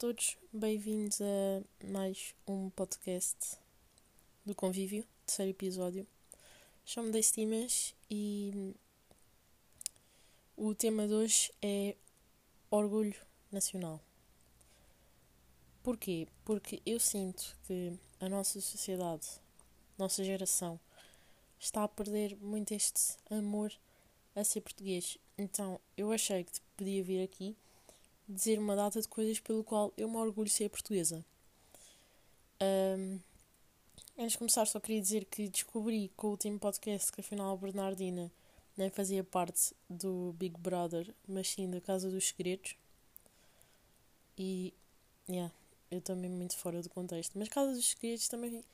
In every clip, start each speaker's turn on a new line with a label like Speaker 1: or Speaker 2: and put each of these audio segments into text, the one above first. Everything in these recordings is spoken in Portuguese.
Speaker 1: todos, bem-vindos a mais um podcast do Convívio, terceiro episódio. Chamo-me Destimas e o tema de hoje é Orgulho Nacional. Porquê? Porque eu sinto que a nossa sociedade, nossa geração, está a perder muito este amor a ser português. Então eu achei que podia vir aqui dizer uma data de coisas pelo qual eu me orgulho de ser portuguesa. Um, antes de começar, só queria dizer que descobri com o último podcast que afinal a Bernardina nem fazia parte do Big Brother, mas sim da Casa dos Segredos. E, yeah, eu também muito fora do contexto. Mas Casa dos Segredos também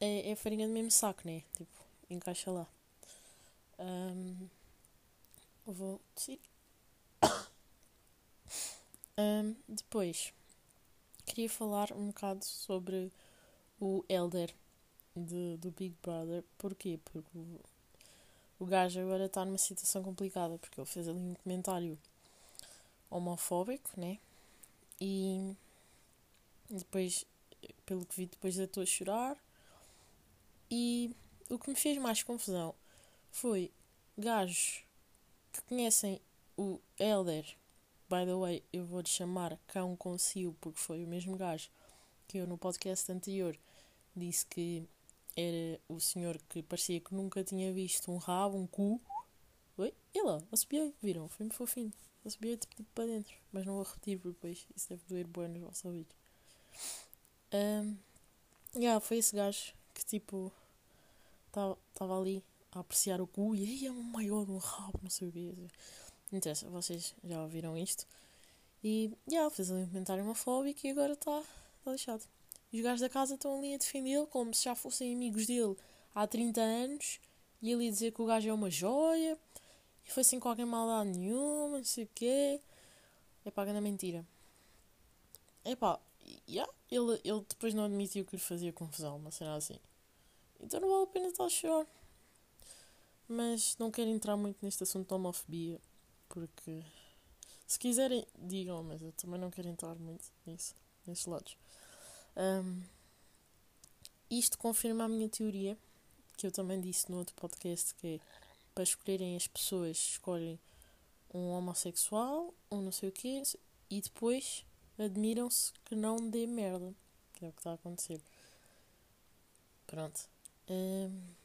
Speaker 1: é, é farinha do mesmo saco, né? Tipo, encaixa lá. Um, vou. Sim. Um, depois, queria falar um bocado sobre o Elder de, do Big Brother. Porquê? Porque o, o gajo agora está numa situação complicada, porque ele fez ali um comentário homofóbico, né? E depois, pelo que vi, depois deitou a chorar. E o que me fez mais confusão foi gajos que conhecem o Elder By the way, eu vou-lhe chamar Cão Concio porque foi o mesmo gajo que eu no podcast anterior disse que era o senhor que parecia que nunca tinha visto um rabo, um cu. Oi? E lá, assobiei, viram? Foi-me fofinho. Assobiei tipo, tipo para dentro. Mas não vou repetir porque depois isso deve doer bem nos vossos ouvidos. Um, yeah, foi esse gajo que tipo estava ali a apreciar o cu e aí é um maior, um rabo, não sei o quê. Não interessa, vocês já ouviram isto. E, yeah, fez ali um comentário homofóbico e agora está tá lixado. Os gajos da casa estão ali a defendê-lo como se já fossem amigos dele há 30 anos e ele ia dizer que o gajo é uma joia e foi sem qualquer maldade nenhuma, não sei o quê. É pá, grande mentira. É pá, yeah, ele, ele depois não admitiu que lhe fazia confusão, uma cena assim. Então não vale a pena estar a chorar. Mas não quero entrar muito neste assunto da homofobia porque se quiserem, digam, mas eu também não quero entrar muito nisso, nesses lados. Um, isto confirma a minha teoria, que eu também disse no outro podcast, que é para escolherem as pessoas, escolhem um homossexual, um não sei o quê, e depois admiram-se que não dê merda. Que é o que está a acontecer. Pronto. Um,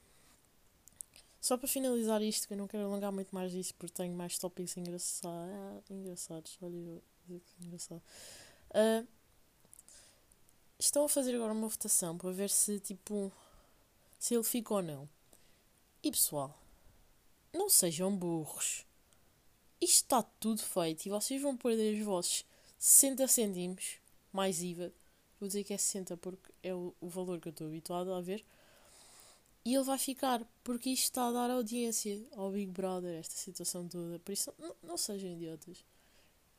Speaker 1: só para finalizar isto, que eu não quero alongar muito mais disso porque tenho mais tópicos engraçados. Ah, engraçados, olha, engraçado. Uh, estão a fazer agora uma votação para ver se tipo se ele fica ou não. E pessoal, não sejam burros. Isto está tudo feito e vocês vão perder os vossos 60 cêntimos mais IVA. Vou dizer que é 60 porque é o, o valor que eu estou habituado a ver. E ele vai ficar, porque isto está a dar audiência ao Big Brother, esta situação toda. Por isso, não, não sejam idiotas.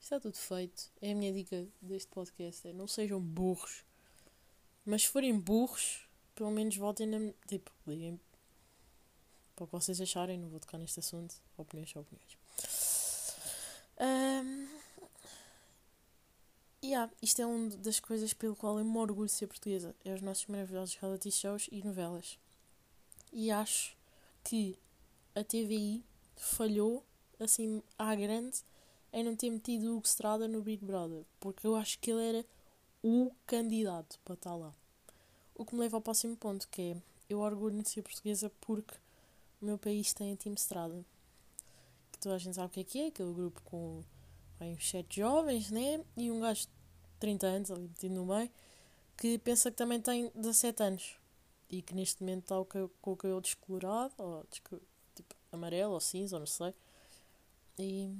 Speaker 1: Está tudo feito. É a minha dica deste podcast: é não sejam burros. Mas se forem burros, pelo menos votem na. Tipo, liguem para o que vocês acharem. Não vou tocar neste assunto. Opiniões são opiniões. Um, yeah, isto é uma das coisas pelo qual eu me orgulho de ser portuguesa. É os nossos maravilhosos reality shows e novelas e acho que a TVI falhou assim à grande em não ter metido o Hugo Strada no Big Brother, porque eu acho que ele era o candidato para estar lá. O que me leva ao próximo ponto, que é eu orgulho de ser portuguesa porque o meu país tem a Team Strada. Que toda a gente sabe o que é que é, aquele grupo com bem, uns sete jovens, né? E um gajo de 30 anos ali metido no meio, que pensa que também tem 17 anos e que neste momento está com o cabelo descolorado, ou tipo amarelo ou cinza, ou não sei, e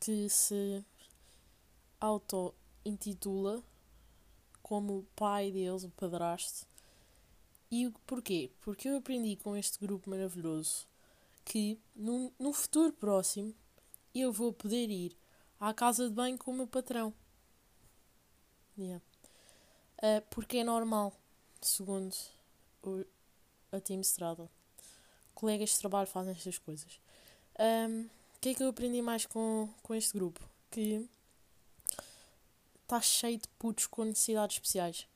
Speaker 1: que se auto-intitula como o pai deles, o padrasto. E porquê? Porque eu aprendi com este grupo maravilhoso que num, futuro próximo eu vou poder ir à casa de banho com o meu patrão. Yeah. Uh, porque é normal segundo o, a Team Strada. Colegas de trabalho fazem estas coisas. Um, o que é que eu aprendi mais com, com este grupo? Que está cheio de putos com necessidades especiais.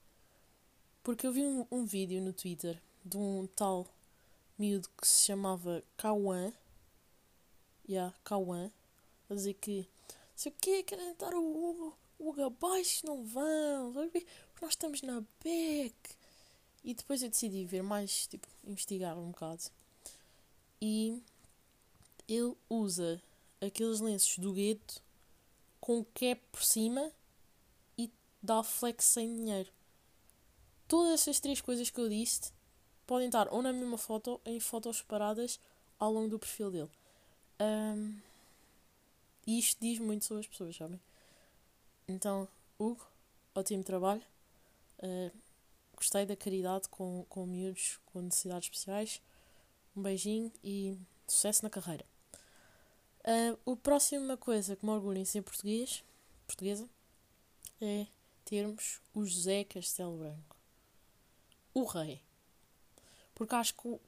Speaker 1: Porque eu vi um, um vídeo no Twitter de um tal miúdo que se chamava Cauã. Yeah, Cauã. A dizer que sei o quê, querem dar o o Hugo abaixo, não vão, porque nós estamos na BEC. E depois eu decidi ver mais, tipo, investigar um bocado. E ele usa aqueles lenços do gueto com cap por cima e dá flex sem dinheiro. Todas essas três coisas que eu disse podem estar ou na mesma foto ou em fotos separadas ao longo do perfil dele. Um, e isto diz muito sobre as pessoas, sabem? Então, Hugo, ótimo trabalho. Uh, gostei da caridade com, com miúdos com necessidades especiais. Um beijinho e sucesso na carreira. Uh, o próxima coisa que me orgulho em ser português, portuguesa é termos o José Castelo Branco. O rei. Porque acho que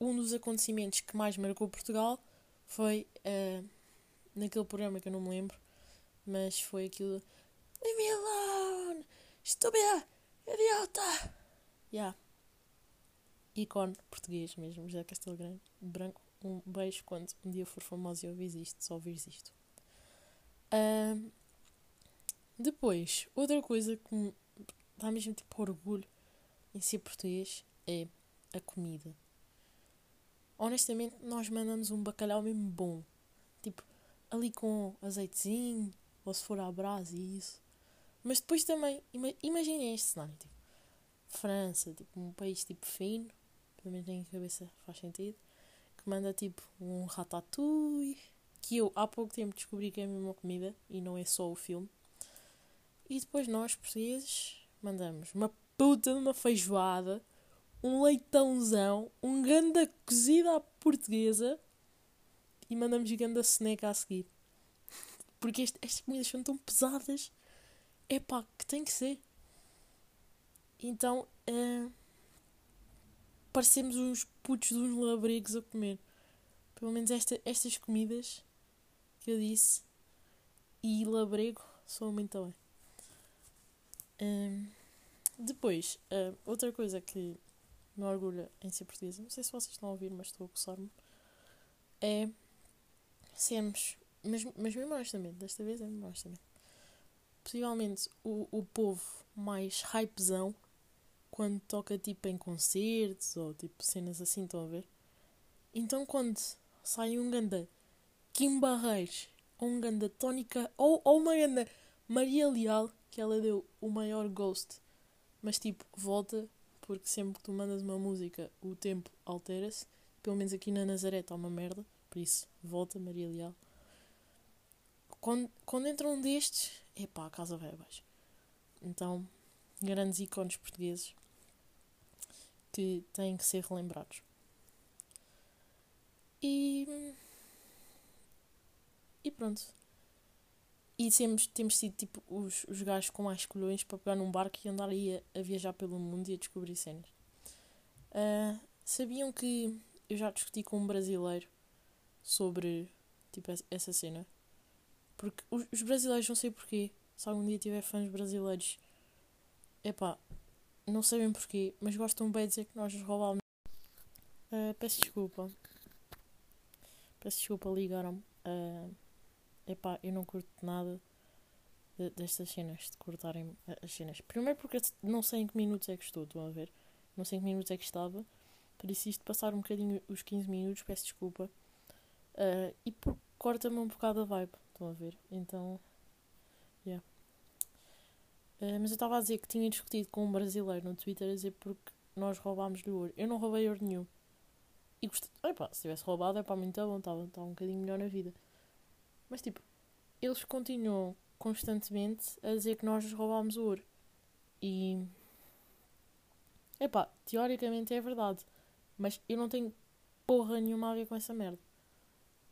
Speaker 1: um dos acontecimentos que mais marcou Portugal foi uh, naquele programa que eu não me lembro, mas foi aquilo. Leave me alone! Estúpida! Idiota! Yeah. Ícone português mesmo, José Castelo Grande, branco. Um beijo quando um dia for famoso e ouvires isto, só ouvires isto. Depois, outra coisa que me dá mesmo tipo orgulho em ser português é a comida. Honestamente, nós mandamos um bacalhau mesmo bom. Tipo, ali com azeitezinho, ou se for à brasa e isso. Mas depois também, imaginem este cenário, tipo, França, tipo, um país tipo fino, pelo menos na minha cabeça faz sentido, que manda tipo um ratatouille, que eu há pouco tempo descobri que é a mesma comida e não é só o filme. E depois nós, portugueses, mandamos uma puta de uma feijoada, um leitãozão, um ganda cozida à portuguesa e mandamos gigante a seneca a seguir. Porque este, estas comidas são tão pesadas. É pá, que tem que ser. Então, uh, parecemos uns putos de uns labregos a comer. Pelo menos esta, estas comidas que eu disse e labrego são muito bem. Depois, uh, outra coisa que me orgulha em ser portuguesa, não sei se vocês estão a ouvir, mas estou a coçar-me, é sermos, mas, mas mesmo honestamente, desta vez é mesmo honestamente, possivelmente o, o povo mais hypezão quando toca tipo em concertos ou tipo cenas assim, estão a ver? Então quando sai um ganda Kim Barreiros ou um ganda Tónica ou, ou uma ganda Maria Leal que ela deu o maior ghost, mas tipo, volta porque sempre que tu mandas uma música o tempo altera-se. Pelo menos aqui na Nazaré está uma merda. Por isso, volta Maria Leal. Quando, quando entra um destes, epá, a casa vai abaixo. Então, grandes ícones portugueses que têm que ser relembrados. E. E pronto. E temos, temos sido tipo os, os gajos com mais colhões para pegar num barco e andar aí a, a viajar pelo mundo e a descobrir cenas. Uh, sabiam que eu já discuti com um brasileiro sobre tipo, essa cena. Porque os, os brasileiros não sei porquê. Se algum dia tiver fãs brasileiros, epá, não sabem porquê, mas gostam bem de dizer que nós nos roubámos. Uh, peço desculpa. Peço desculpa, ligaram-me. Uh, epá, eu não curto nada de, destas cenas, de cortarem as cenas. Primeiro porque não sei em que minutos é que estou, estão a ver? Não sei em que minutos é que estava. Por isso, isto passar um bocadinho os 15 minutos, peço desculpa. Uh, e corta-me um bocado a vibe, estão a ver? Então, yeah. Uh, mas eu estava a dizer que tinha discutido com um brasileiro no Twitter a dizer porque nós roubámos-lhe ouro. Eu não roubei ouro nenhum. E gostei. Epá, se tivesse roubado, é para mim está bom, estava, um bocadinho melhor na vida. Mas tipo, eles continuam constantemente a dizer que nós roubámos o ouro. E. Epá, teoricamente é verdade. Mas eu não tenho porra nenhuma a ver com essa merda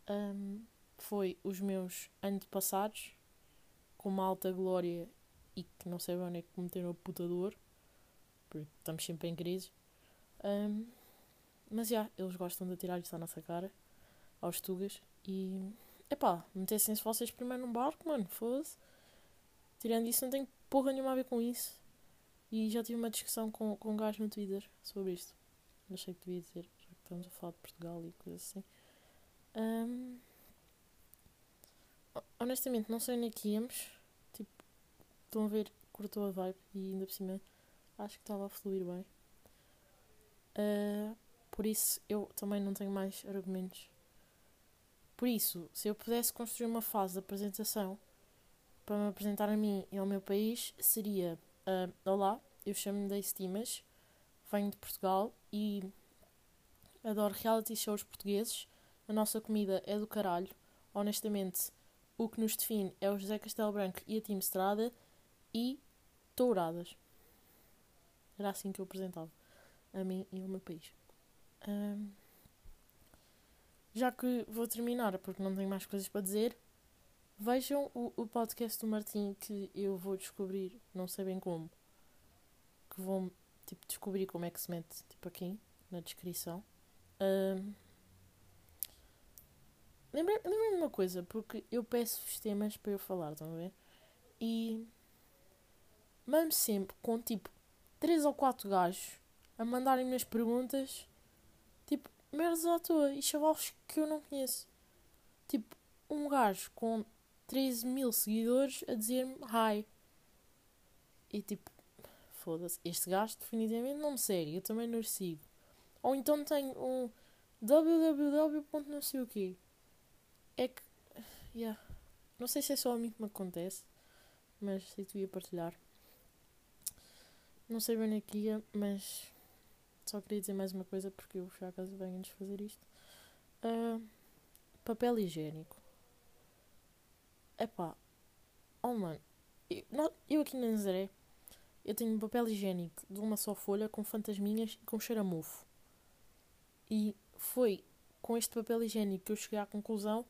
Speaker 1: um, foi os meus antepassados com uma alta glória e que não sei onde é que cometeram a puta dor, porque estamos sempre em crise. Um, mas já, yeah, eles gostam de tirar isso à nossa cara, aos tugas, e epá, metessem-se vocês primeiro num barco, mano, foda-se. tirando isso, não tenho porra nenhuma a ver com isso. E já tive uma discussão com, com um gajo no Twitter sobre isto. Achei que devia dizer, já que estamos a falar de Portugal e coisas assim. Um, honestamente, não sei onde é que íamos. Tipo, estão a ver, cortou a vibe e ainda por cima acho que estava a fluir bem. Uh, por isso, eu também não tenho mais argumentos. Por isso, se eu pudesse construir uma fase de apresentação para me apresentar a mim e ao meu país, seria: uh, Olá, eu chamo-me Daisy Timas, venho de Portugal e adoro reality shows portugueses. A nossa comida é do caralho. Honestamente, o que nos define é o José Castelo Branco e a Team Estrada e touradas. Era assim que eu apresentava a mim e ao meu país. Um, já que vou terminar, porque não tenho mais coisas para dizer, vejam o, o podcast do Martim que eu vou descobrir, não sei bem como, que vou tipo, descobrir como é que se mete tipo, aqui na descrição. Um, Lembrei-me uma coisa, porque eu peço os temas para eu falar, estão a ver? E mando sempre com tipo 3 ou 4 gajos a mandarem-me as perguntas, tipo, merdas à toa e chavalos que eu não conheço. Tipo, um gajo com 13 mil seguidores a dizer-me hi. E tipo, foda-se, este gajo definitivamente não me segue, eu também não o sigo. Ou então tenho um www. não sei o quê. É que. Yeah. Não sei se é só a mim que me acontece, mas sei que ia partilhar. Não sei bem aqui, ia, mas só queria dizer mais uma coisa porque eu já acaso venho antes de fazer isto. Uh, papel higiênico. Epá. Oh mano. Eu, eu aqui na Nazaré eu tenho papel higiênico de uma só folha com fantasminhas e com cheiro. E foi com este papel higiênico que eu cheguei à conclusão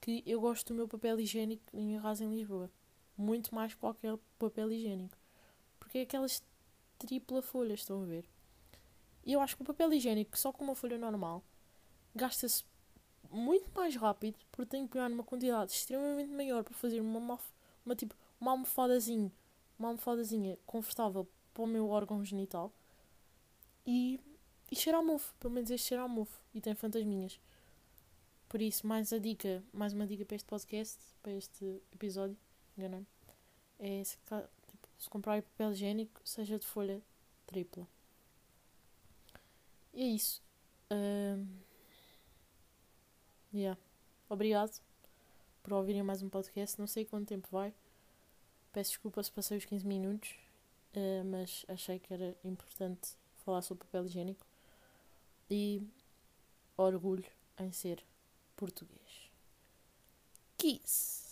Speaker 1: que eu gosto do meu papel higiênico em Arrasa em Lisboa. Muito mais que qualquer papel higiênico. Porque é aquelas tripla folhas, estão a ver? E eu acho que o papel higiênico, só com uma folha normal, gasta-se muito mais rápido, porque tem que pegar numa quantidade extremamente maior para fazer uma, uma, tipo, uma almofadazinha, uma almofadazinha confortável para o meu órgão genital e, e cheirar mofo, pelo menos este cheirar mofo e tem fantasminhas. Por isso, mais a dica, mais uma dica para este podcast, para este episódio, enganei é se, tipo, se comprar papel higiênico, seja de folha tripla. E é isso. Um, yeah. Obrigado por ouvirem mais um podcast. Não sei quanto tempo vai. Peço desculpa se passei os 15 minutos, uh, mas achei que era importante falar sobre papel higiênico. E orgulho em ser português. Kiss!